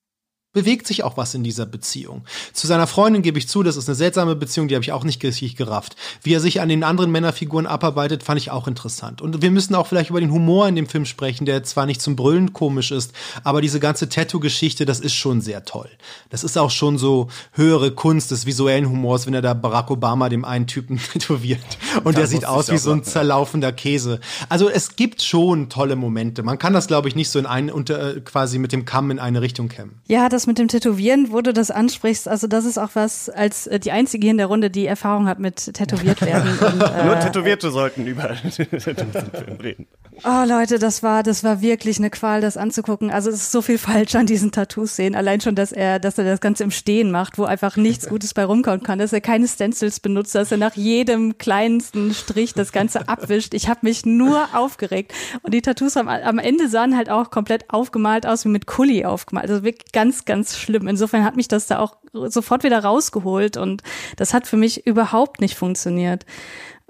bewegt sich auch was in dieser Beziehung. Zu seiner Freundin gebe ich zu, das ist eine seltsame Beziehung, die habe ich auch nicht richtig gerafft. Wie er sich an den anderen Männerfiguren abarbeitet, fand ich auch interessant. Und wir müssen auch vielleicht über den Humor in dem Film sprechen, der zwar nicht zum Brüllen komisch ist, aber diese ganze Tattoo-Geschichte, das ist schon sehr toll. Das ist auch schon so höhere Kunst des visuellen Humors, wenn er da Barack Obama dem einen Typen tätowiert. Und der sieht aus wie so ein zerlaufender Käse. Also es gibt schon tolle Momente. Man kann das, glaube ich, nicht so in einen, unter, quasi mit dem Kamm in eine Richtung kämmen. Ja, das mit dem Tätowieren, wo du das ansprichst, also das ist auch was, als äh, die einzige hier in der Runde, die Erfahrung hat mit tätowiert werden. Und, äh, Nur Tätowierte sollten über reden. Oh Leute, das war, das war wirklich eine Qual, das anzugucken. Also es ist so viel falsch an diesen Tattoos sehen. Allein schon, dass er, dass er das Ganze im Stehen macht, wo einfach nichts Gutes bei rumkommen kann, dass er keine Stencils benutzt, dass er nach jedem kleinsten Strich das Ganze abwischt. Ich habe mich nur aufgeregt. Und die Tattoos am, am Ende sahen halt auch komplett aufgemalt aus, wie mit Kuli aufgemalt. Also wirklich ganz, ganz schlimm. Insofern hat mich das da auch sofort wieder rausgeholt und das hat für mich überhaupt nicht funktioniert.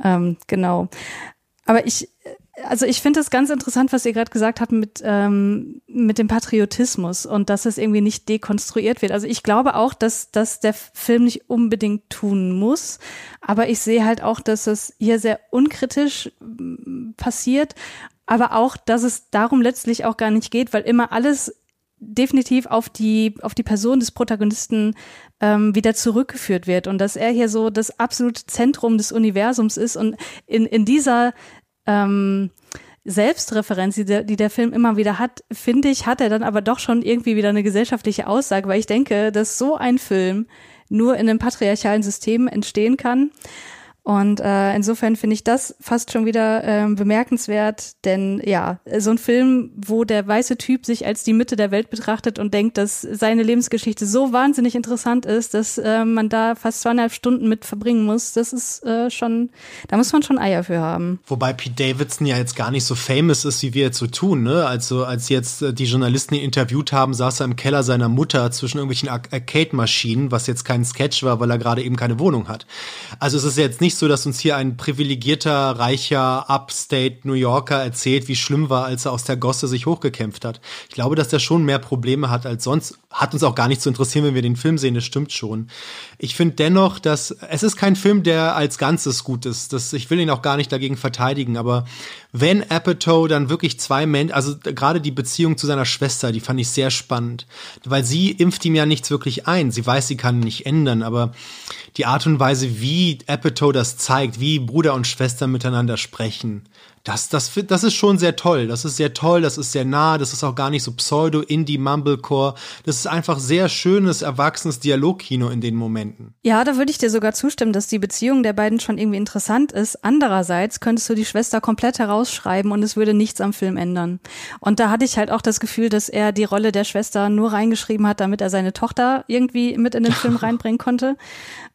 Ähm, genau. Aber ich, also ich finde es ganz interessant, was ihr gerade gesagt habt mit, ähm, mit dem Patriotismus und dass es irgendwie nicht dekonstruiert wird. Also ich glaube auch, dass, dass der Film nicht unbedingt tun muss, aber ich sehe halt auch, dass es hier sehr unkritisch mm, passiert, aber auch, dass es darum letztlich auch gar nicht geht, weil immer alles definitiv auf die, auf die Person des Protagonisten ähm, wieder zurückgeführt wird und dass er hier so das absolute Zentrum des Universums ist und in, in dieser ähm, Selbstreferenz, die der, die der Film immer wieder hat, finde ich, hat er dann aber doch schon irgendwie wieder eine gesellschaftliche Aussage, weil ich denke, dass so ein Film nur in einem patriarchalen System entstehen kann. Und äh, insofern finde ich das fast schon wieder ähm, bemerkenswert, denn ja, so ein Film, wo der weiße Typ sich als die Mitte der Welt betrachtet und denkt, dass seine Lebensgeschichte so wahnsinnig interessant ist, dass äh, man da fast zweieinhalb Stunden mit verbringen muss, das ist äh, schon, da muss man schon Eier für haben. Wobei Pete Davidson ja jetzt gar nicht so famous ist, wie wir jetzt so tun, ne? Also als jetzt äh, die Journalisten ihn interviewt haben, saß er im Keller seiner Mutter zwischen irgendwelchen Arcade-Maschinen, was jetzt kein Sketch war, weil er gerade eben keine Wohnung hat. Also es ist jetzt nicht so, dass uns hier ein privilegierter, reicher Upstate New Yorker erzählt, wie schlimm war, als er aus der Gosse sich hochgekämpft hat. Ich glaube, dass der schon mehr Probleme hat als sonst. Hat uns auch gar nicht zu interessieren, wenn wir den Film sehen, das stimmt schon. Ich finde dennoch, dass es ist kein Film, der als Ganzes gut ist. Das, ich will ihn auch gar nicht dagegen verteidigen, aber wenn Apatow dann wirklich zwei Menschen, also gerade die Beziehung zu seiner Schwester, die fand ich sehr spannend, weil sie impft ihm ja nichts wirklich ein. Sie weiß, sie kann nicht ändern, aber die Art und Weise, wie Apatow das zeigt, wie Bruder und Schwester miteinander sprechen, das, das, das ist schon sehr toll. Das ist sehr toll, das ist sehr nah, das ist auch gar nicht so Pseudo-Indie-Mumblecore. Das ist einfach sehr schönes, erwachsenes Dialogkino in den Momenten. Ja, da würde ich dir sogar zustimmen, dass die Beziehung der beiden schon irgendwie interessant ist. Andererseits könntest du die Schwester komplett herausschreiben und es würde nichts am Film ändern. Und da hatte ich halt auch das Gefühl, dass er die Rolle der Schwester nur reingeschrieben hat, damit er seine Tochter irgendwie mit in den Film reinbringen konnte.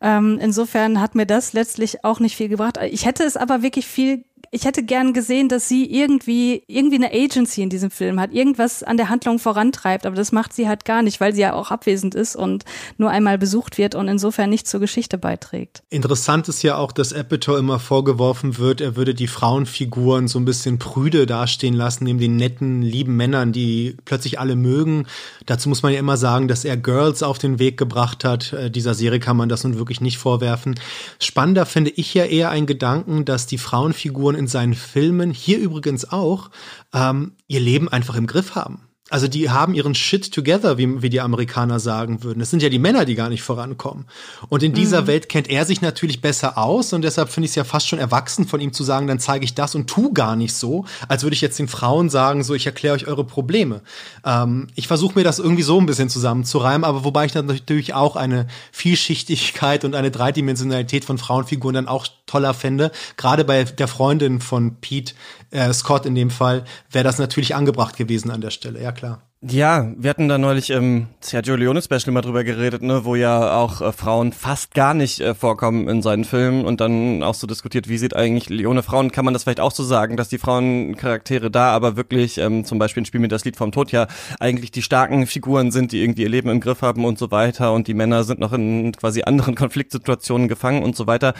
Ähm, insofern hat mir das letztlich auch nicht viel gebracht. Ich hätte es aber wirklich viel ich hätte gern gesehen, dass sie irgendwie, irgendwie eine Agency in diesem Film hat, irgendwas an der Handlung vorantreibt, aber das macht sie halt gar nicht, weil sie ja auch abwesend ist und nur einmal besucht wird und insofern nicht zur Geschichte beiträgt. Interessant ist ja auch, dass Apatow immer vorgeworfen wird, er würde die Frauenfiguren so ein bisschen prüde dastehen lassen, neben den netten, lieben Männern, die plötzlich alle mögen. Dazu muss man ja immer sagen, dass er Girls auf den Weg gebracht hat. Äh, dieser Serie kann man das nun wirklich nicht vorwerfen. Spannender finde ich ja eher ein Gedanken, dass die Frauenfiguren in seinen Filmen, hier übrigens auch, ähm, ihr Leben einfach im Griff haben. Also die haben ihren Shit together, wie, wie die Amerikaner sagen würden. Es sind ja die Männer, die gar nicht vorankommen. Und in dieser mhm. Welt kennt er sich natürlich besser aus und deshalb finde ich es ja fast schon erwachsen von ihm zu sagen, dann zeige ich das und tu gar nicht so, als würde ich jetzt den Frauen sagen, so ich erkläre euch eure Probleme. Ähm, ich versuche mir das irgendwie so ein bisschen zusammenzureimen, aber wobei ich dann natürlich auch eine Vielschichtigkeit und eine Dreidimensionalität von Frauenfiguren dann auch toller fände. Gerade bei der Freundin von Pete, äh, Scott in dem Fall, wäre das natürlich angebracht gewesen an der Stelle. Ja, klar. Ja, wir hatten da neulich im Sergio Leone Special mal drüber geredet, ne, wo ja auch äh, Frauen fast gar nicht äh, vorkommen in seinen Filmen und dann auch so diskutiert, wie sieht eigentlich Leone Frauen, kann man das vielleicht auch so sagen, dass die Frauencharaktere da aber wirklich, ähm, zum Beispiel ein Spiel mit das Lied vom Tod ja eigentlich die starken Figuren sind, die irgendwie ihr Leben im Griff haben und so weiter und die Männer sind noch in quasi anderen Konfliktsituationen gefangen und so weiter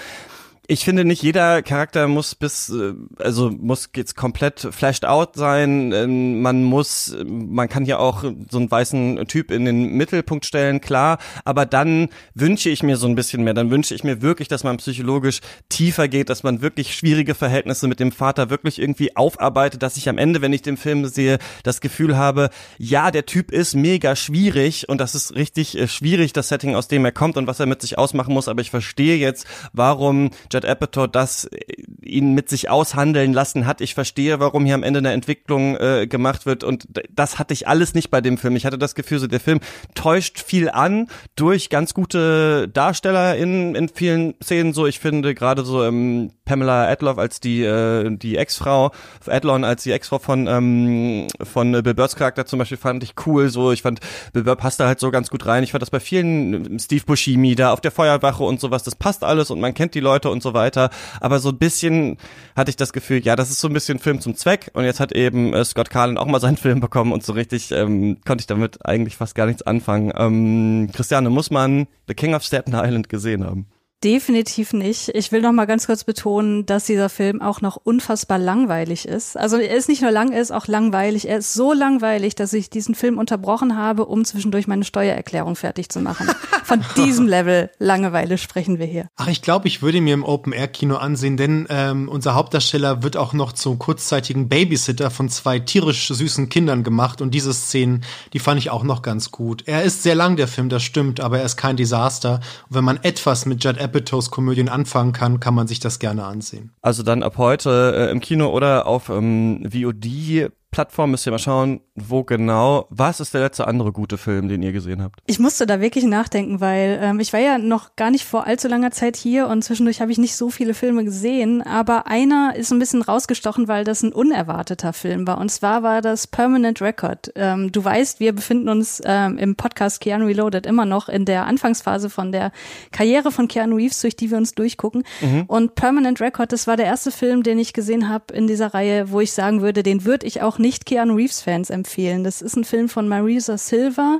ich finde nicht jeder Charakter muss bis äh, also muss jetzt komplett flashed out sein. Ähm, man muss man kann ja auch so einen weißen Typ in den Mittelpunkt stellen, klar, aber dann wünsche ich mir so ein bisschen mehr. Dann wünsche ich mir wirklich, dass man psychologisch tiefer geht, dass man wirklich schwierige Verhältnisse mit dem Vater wirklich irgendwie aufarbeitet, dass ich am Ende, wenn ich den Film sehe, das Gefühl habe, ja, der Typ ist mega schwierig und das ist richtig äh, schwierig das Setting, aus dem er kommt und was er mit sich ausmachen muss, aber ich verstehe jetzt, warum Judd Apatow das äh, ihn mit sich aushandeln lassen hat. Ich verstehe, warum hier am Ende eine Entwicklung äh, gemacht wird und das hatte ich alles nicht bei dem Film. Ich hatte das Gefühl, so der Film täuscht viel an durch ganz gute Darsteller in, in vielen Szenen. So, ich finde gerade so ähm, Pamela Adloff als die äh, die Ex-Frau, Adlon als die Ex-Frau von ähm, von Bill Burrs Charakter zum Beispiel fand ich cool. So, ich fand Bill Burr passt da halt so ganz gut rein. Ich fand das bei vielen Steve Buscemi da auf der Feuerwache und sowas. Das passt alles und man kennt die Leute und so weiter. Aber so ein bisschen hatte ich das Gefühl, ja, das ist so ein bisschen Film zum Zweck. Und jetzt hat eben äh, Scott Carlin auch mal seinen Film bekommen und so richtig ähm, konnte ich damit eigentlich fast gar nichts anfangen. Ähm, Christiane, muss man The King of Staten Island gesehen haben? Definitiv nicht. Ich will noch mal ganz kurz betonen, dass dieser Film auch noch unfassbar langweilig ist. Also er ist nicht nur lang, er ist auch langweilig. Er ist so langweilig, dass ich diesen Film unterbrochen habe, um zwischendurch meine Steuererklärung fertig zu machen. Von diesem Level Langeweile sprechen wir hier. Ach, ich glaube, ich würde mir im Open-Air-Kino ansehen, denn ähm, unser Hauptdarsteller wird auch noch zum kurzzeitigen Babysitter von zwei tierisch süßen Kindern gemacht und diese Szenen, die fand ich auch noch ganz gut. Er ist sehr lang, der Film, das stimmt, aber er ist kein Desaster. Und wenn man etwas mit Judd Apatows-Komödien anfangen kann, kann man sich das gerne ansehen. Also dann ab heute äh, im Kino oder auf ähm, VOD Plattform müsst ihr mal schauen, wo genau. Was ist der letzte andere gute Film, den ihr gesehen habt? Ich musste da wirklich nachdenken, weil ähm, ich war ja noch gar nicht vor allzu langer Zeit hier und zwischendurch habe ich nicht so viele Filme gesehen, aber einer ist ein bisschen rausgestochen, weil das ein unerwarteter Film war. Und zwar war das Permanent Record. Ähm, du weißt, wir befinden uns ähm, im Podcast Keanu Reloaded immer noch in der Anfangsphase von der Karriere von Keanu Reeves, durch die wir uns durchgucken. Mhm. Und Permanent Record, das war der erste Film, den ich gesehen habe in dieser Reihe, wo ich sagen würde, den würde ich auch nicht Keanu Reeves-Fans empfehlen. Das ist ein Film von Marisa Silva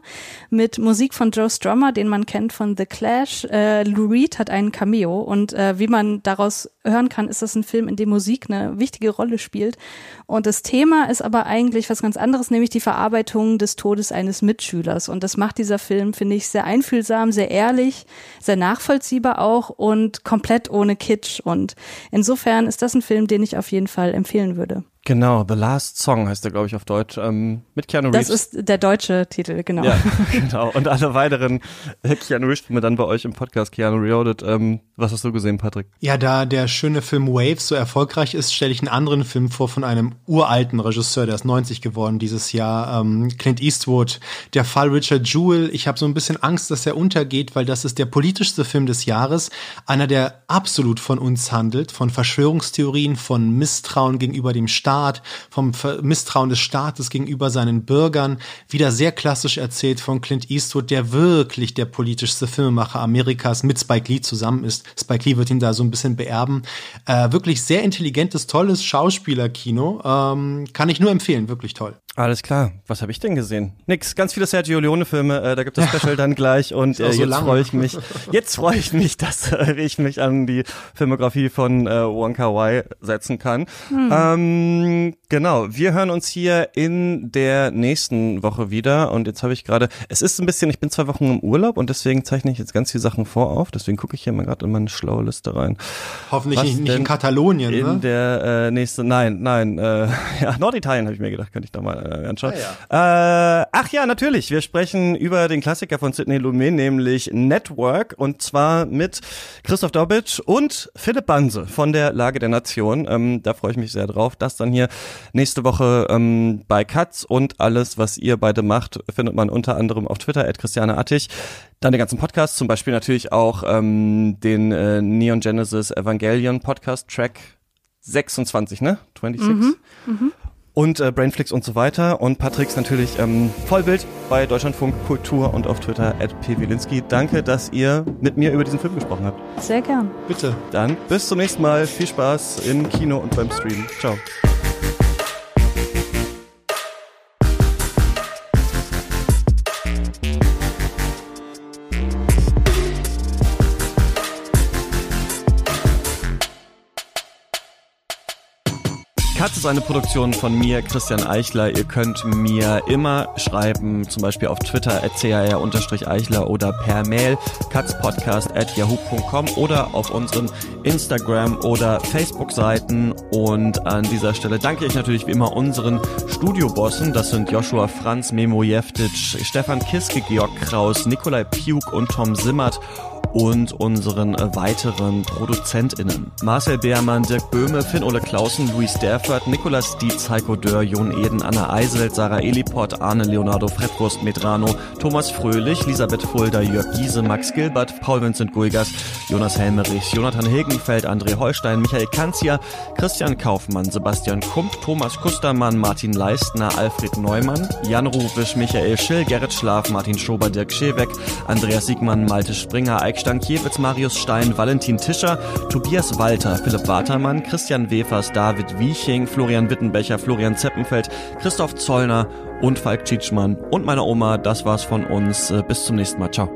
mit Musik von Joe Strummer, den man kennt von The Clash. Äh, Lou Reed hat einen Cameo und äh, wie man daraus hören kann, ist das ein Film, in dem Musik eine wichtige Rolle spielt. Und das Thema ist aber eigentlich was ganz anderes, nämlich die Verarbeitung des Todes eines Mitschülers. Und das macht dieser Film, finde ich, sehr einfühlsam, sehr ehrlich, sehr nachvollziehbar auch und komplett ohne Kitsch. Und insofern ist das ein Film, den ich auf jeden Fall empfehlen würde. Genau, The Last Song heißt der, glaube ich, auf Deutsch, ähm, mit Keanu Reeves. Das ist der deutsche Titel, genau. Ja, genau. Und alle weiteren Keanu Reeves-Filme dann bei euch im Podcast Keanu Reloaded. Ähm, was hast du gesehen, Patrick? Ja, da der schöne Film Waves so erfolgreich ist, stelle ich einen anderen Film vor von einem uralten Regisseur, der ist 90 geworden dieses Jahr, ähm, Clint Eastwood. Der Fall Richard Jewell. Ich habe so ein bisschen Angst, dass er untergeht, weil das ist der politischste Film des Jahres. Einer, der absolut von uns handelt, von Verschwörungstheorien, von Misstrauen gegenüber dem Staat Staat, vom Misstrauen des Staates gegenüber seinen Bürgern, wieder sehr klassisch erzählt von Clint Eastwood, der wirklich der politischste Filmemacher Amerikas mit Spike Lee zusammen ist. Spike Lee wird ihn da so ein bisschen beerben. Äh, wirklich sehr intelligentes, tolles Schauspielerkino. Ähm, kann ich nur empfehlen, wirklich toll. Alles klar. Was habe ich denn gesehen? Nix. Ganz viele Sergio Leone-Filme. Äh, da gibt es Special dann gleich. Und äh, so jetzt freue ich mich. Jetzt freue ich mich, dass äh, ich mich an die Filmografie von äh, Wonka Wai setzen kann. Hm. Ähm, genau. Wir hören uns hier in der nächsten Woche wieder. Und jetzt habe ich gerade. Es ist ein bisschen. Ich bin zwei Wochen im Urlaub und deswegen zeichne ich jetzt ganz viele Sachen vorauf. Deswegen gucke ich hier mal gerade in meine schlaue Liste rein. Hoffentlich nicht, nicht in Katalonien. In ne? der äh, nächste. Nein, nein. Äh, ja, Norditalien habe ich mir gedacht, könnte ich da mal äh, anschauen. Ah, äh, ach ja, natürlich. Wir sprechen über den Klassiker von Sidney Lumet, nämlich Network. Und zwar mit Christoph Dobitsch und Philipp Banse von der Lage der Nation. Ähm, da freue ich mich sehr drauf. Das dann hier nächste Woche ähm, bei Katz und alles, was ihr beide macht, findet man unter anderem auf Twitter, at Christiane Attich. Dann den ganzen Podcast, zum Beispiel natürlich auch ähm, den äh, Neon Genesis Evangelion Podcast, Track 26, ne? 26. Mhm, mhm. Und äh, Brainflix und so weiter. Und Patricks natürlich ähm, Vollbild bei Deutschlandfunk Kultur und auf Twitter at pwilinski. Danke, dass ihr mit mir über diesen Film gesprochen habt. Sehr gern. Bitte. Dann bis zum nächsten Mal. Viel Spaß im Kino und beim Stream. Ciao. Katz ist eine Produktion von mir, Christian Eichler. Ihr könnt mir immer schreiben, zum Beispiel auf Twitter at chr-eichler oder per Mail katzpodcast at yahoo.com oder auf unseren Instagram- oder Facebook-Seiten. Und an dieser Stelle danke ich natürlich wie immer unseren Studiobossen. Das sind Joshua Franz, Memo Jeftic, Stefan Kiske, Georg Kraus, Nikolai Piuk und Tom Simmert und unseren äh, weiteren ProduzentInnen. Marcel Beermann, Dirk Böhme, Finn-Ole Clausen, Luis Derfert, Nikolas Dietz, Heiko Dörr, Jon Eden, Anna Eiselt, Sarah Eliport, Arne Leonardo, Fredwurst Medrano, Thomas Fröhlich, Elisabeth Fulda, Jörg Giese, Max Gilbert, Paul Vincent Guigas, Jonas Helmerich, Jonathan Hilgenfeld, André Holstein, Michael Kanzia, Christian Kaufmann, Sebastian Kump, Thomas Kustermann, Martin Leistner, Alfred Neumann, Jan Rubisch, Michael Schill, Gerrit Schlaf, Martin Schober, Dirk Scheweck, Andreas Siegmann, Malte Springer, Eik Stankiewicz, Marius Stein, Valentin Tischer, Tobias Walter, Philipp Watermann, Christian Wefers, David Wieching, Florian Wittenbecher, Florian Zeppenfeld, Christoph Zollner und Falk Tschitschmann und meine Oma. Das war's von uns. Bis zum nächsten Mal. Ciao.